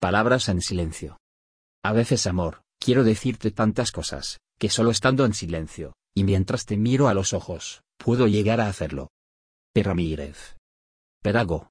Palabras en silencio. A veces, amor, quiero decirte tantas cosas, que solo estando en silencio, y mientras te miro a los ojos, puedo llegar a hacerlo. P. Ramírez. Perago.